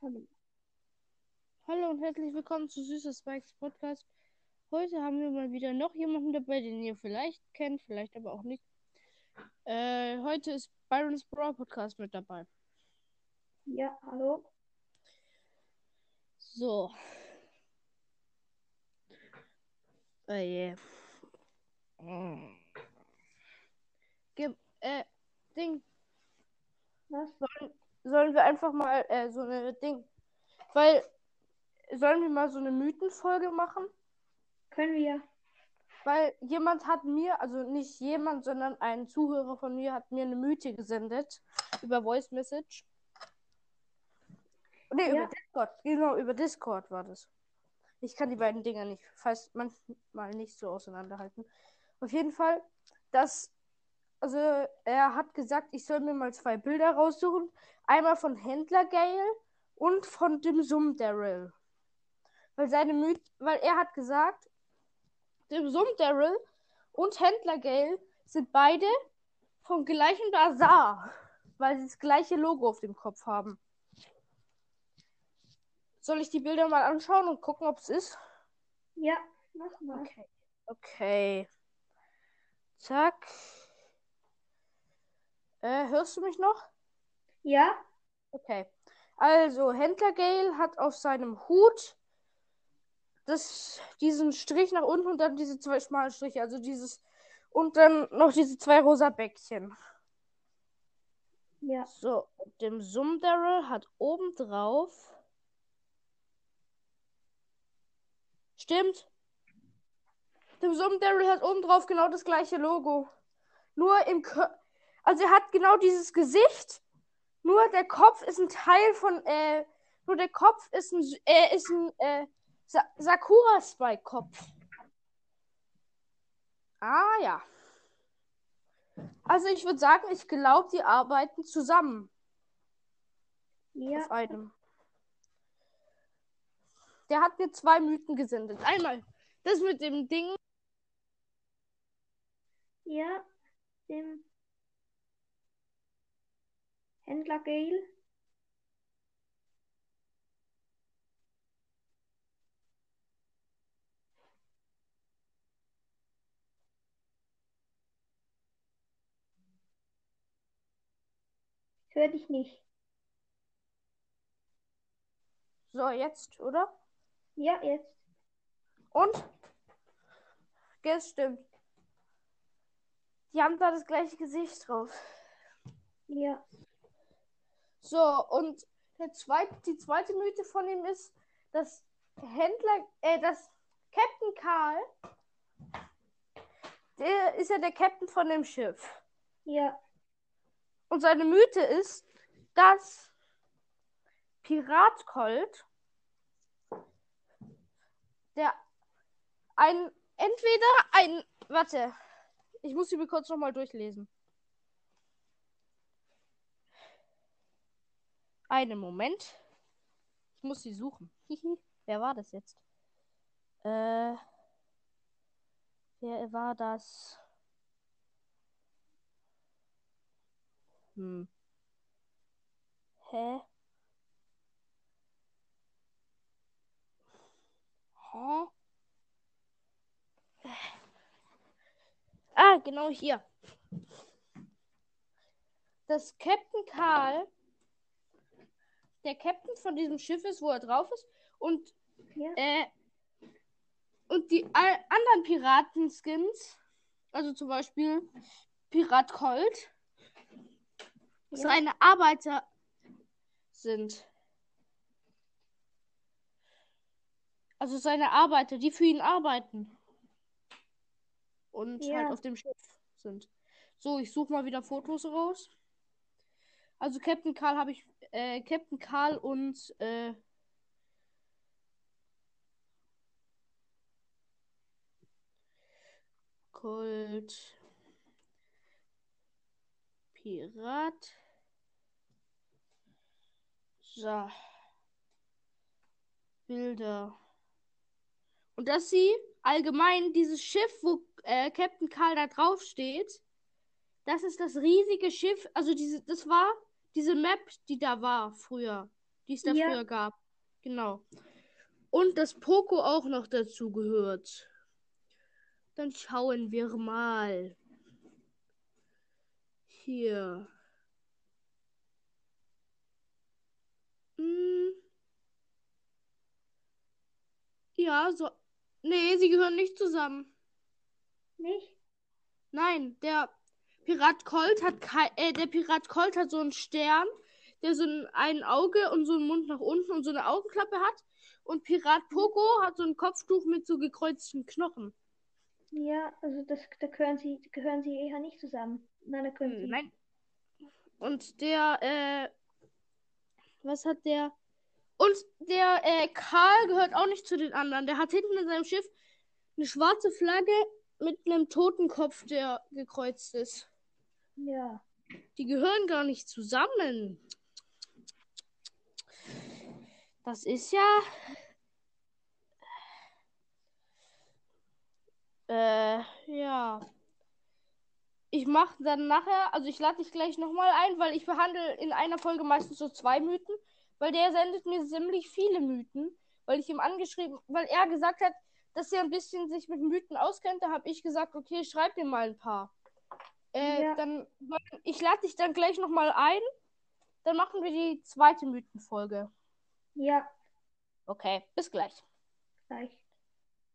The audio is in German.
Hallo. Hallo und herzlich willkommen zu Süßer Spikes Podcast. Heute haben wir mal wieder noch jemanden dabei, den ihr vielleicht kennt, vielleicht aber auch nicht. Äh, heute ist Byron's Brawl Podcast mit dabei. Ja, hallo. So. Oh. Mm. Gib, äh, Ding. Was? Sollen, sollen wir einfach mal äh, so eine Ding. Weil. Sollen wir mal so eine Mythenfolge machen? Können wir? Weil jemand hat mir, also nicht jemand, sondern ein Zuhörer von mir hat mir eine Mythe gesendet. Über Voice Message. Nee, Ja. über Discord. Genau, über Discord war das. Ich kann die beiden Dinger nicht, fast manchmal nicht so auseinanderhalten. Auf jeden Fall, dass, also er hat gesagt, ich soll mir mal zwei Bilder raussuchen. Einmal von Händler Gale und von dem Sum Daryl. Weil seine Mythe, weil er hat gesagt, dem Sum Daryl und Händler Gale sind beide vom gleichen Bazar, weil sie das gleiche Logo auf dem Kopf haben. Soll ich die Bilder mal anschauen und gucken, ob es ist? Ja, mach mal. Okay. Okay. Zack. Äh, hörst du mich noch? Ja, Okay. Also, Händler Gale hat auf seinem Hut das, diesen Strich nach unten und dann diese zwei schmalen Striche. Also dieses. Und dann noch diese zwei rosa Bäckchen. ja, So, und dem Sum Daryl hat obendrauf. Stimmt. Dem Sum Daryl hat obendrauf genau das gleiche Logo. Nur im Kö Also er hat genau dieses Gesicht. Nur der Kopf ist ein Teil von. Äh, nur der Kopf ist ein, äh, ist ein äh, Sa Sakura Spike Kopf. Ah ja. Also ich würde sagen, ich glaube, die arbeiten zusammen ja. auf einem. Der hat mir zwei Mythen gesendet. Einmal das mit dem Ding. Ja, dem Händler Gale. Ich höre dich nicht. So, jetzt, oder? Ja, jetzt. Und? Das stimmt. Die haben da das gleiche Gesicht drauf. Ja, So, und der zweite, die zweite Mythe von ihm ist, dass Händler, äh, dass Captain Karl, der ist ja der Captain von dem Schiff. ja, Und seine Mythe ist, dass Pirat Colt, der ein, entweder ein, warte, ich muss sie mir kurz nochmal durchlesen. Einen Moment. Ich muss sie suchen. Hihi. Wer war das jetzt? Äh, wer war das? Hm. Hä? Hä? Ah, genau hier. Das Captain Karl, der Captain von diesem Schiff ist, wo er drauf ist, und ja, äh, und die anderen Piratenskins, also zum Beispiel Pirat Colt, ja, seine Arbeiter sind. Also seine Arbeiter, die für ihn arbeiten. Und Ja. halt auf dem Schiff sind. So, ich suche mal wieder Fotos raus. Also Captain Karl habe ich, äh, Captain Karl und, äh, Colt. Pirat. So. Bilder. Und dass sie allgemein dieses Schiff, wo äh, Captain Karl da drauf steht, das ist das riesige Schiff. Also diese, das war diese Map, die da war früher. die es da Ja. früher gab. Genau. Und dass Poco auch noch dazu gehört. Dann schauen wir mal. Hier. Hm. Ja, so. Nee, sie gehören nicht zusammen. Nicht? Nein, der Pirat Colt hat äh, der Pirat Colt hat so einen Stern, der so ein, ein Auge und so einen Mund nach unten und so eine Augenklappe hat. Und Pirat Poco hat so ein Kopftuch mit so gekreuzten Knochen. Ja, also das, da gehören sie, gehören sie eher nicht zusammen. Nein, da können sie. Hm, Nein. Und der, äh, was hat der? Und der, äh, Karl gehört auch nicht zu den anderen. Der hat hinten in seinem Schiff eine schwarze Flagge mit einem Totenkopf, der gekreuzt ist. Ja. Die gehören gar nicht zusammen. Das ist ja. Äh, ja. Ich mache dann nachher, also ich lade dich gleich nochmal ein, weil ich behandle in einer Folge meistens so zwei Mythen, weil der sendet mir ziemlich viele Mythen, weil ich ihm angeschrieben, weil er gesagt hat, dass er ein bisschen sich mit Mythen auskennt, da habe ich gesagt, okay, schreib mir mal ein paar. Äh, Ja. dann, ich lade dich dann gleich nochmal ein, dann machen wir die zweite Mythenfolge. Ja, Okay, bis gleich. gleich.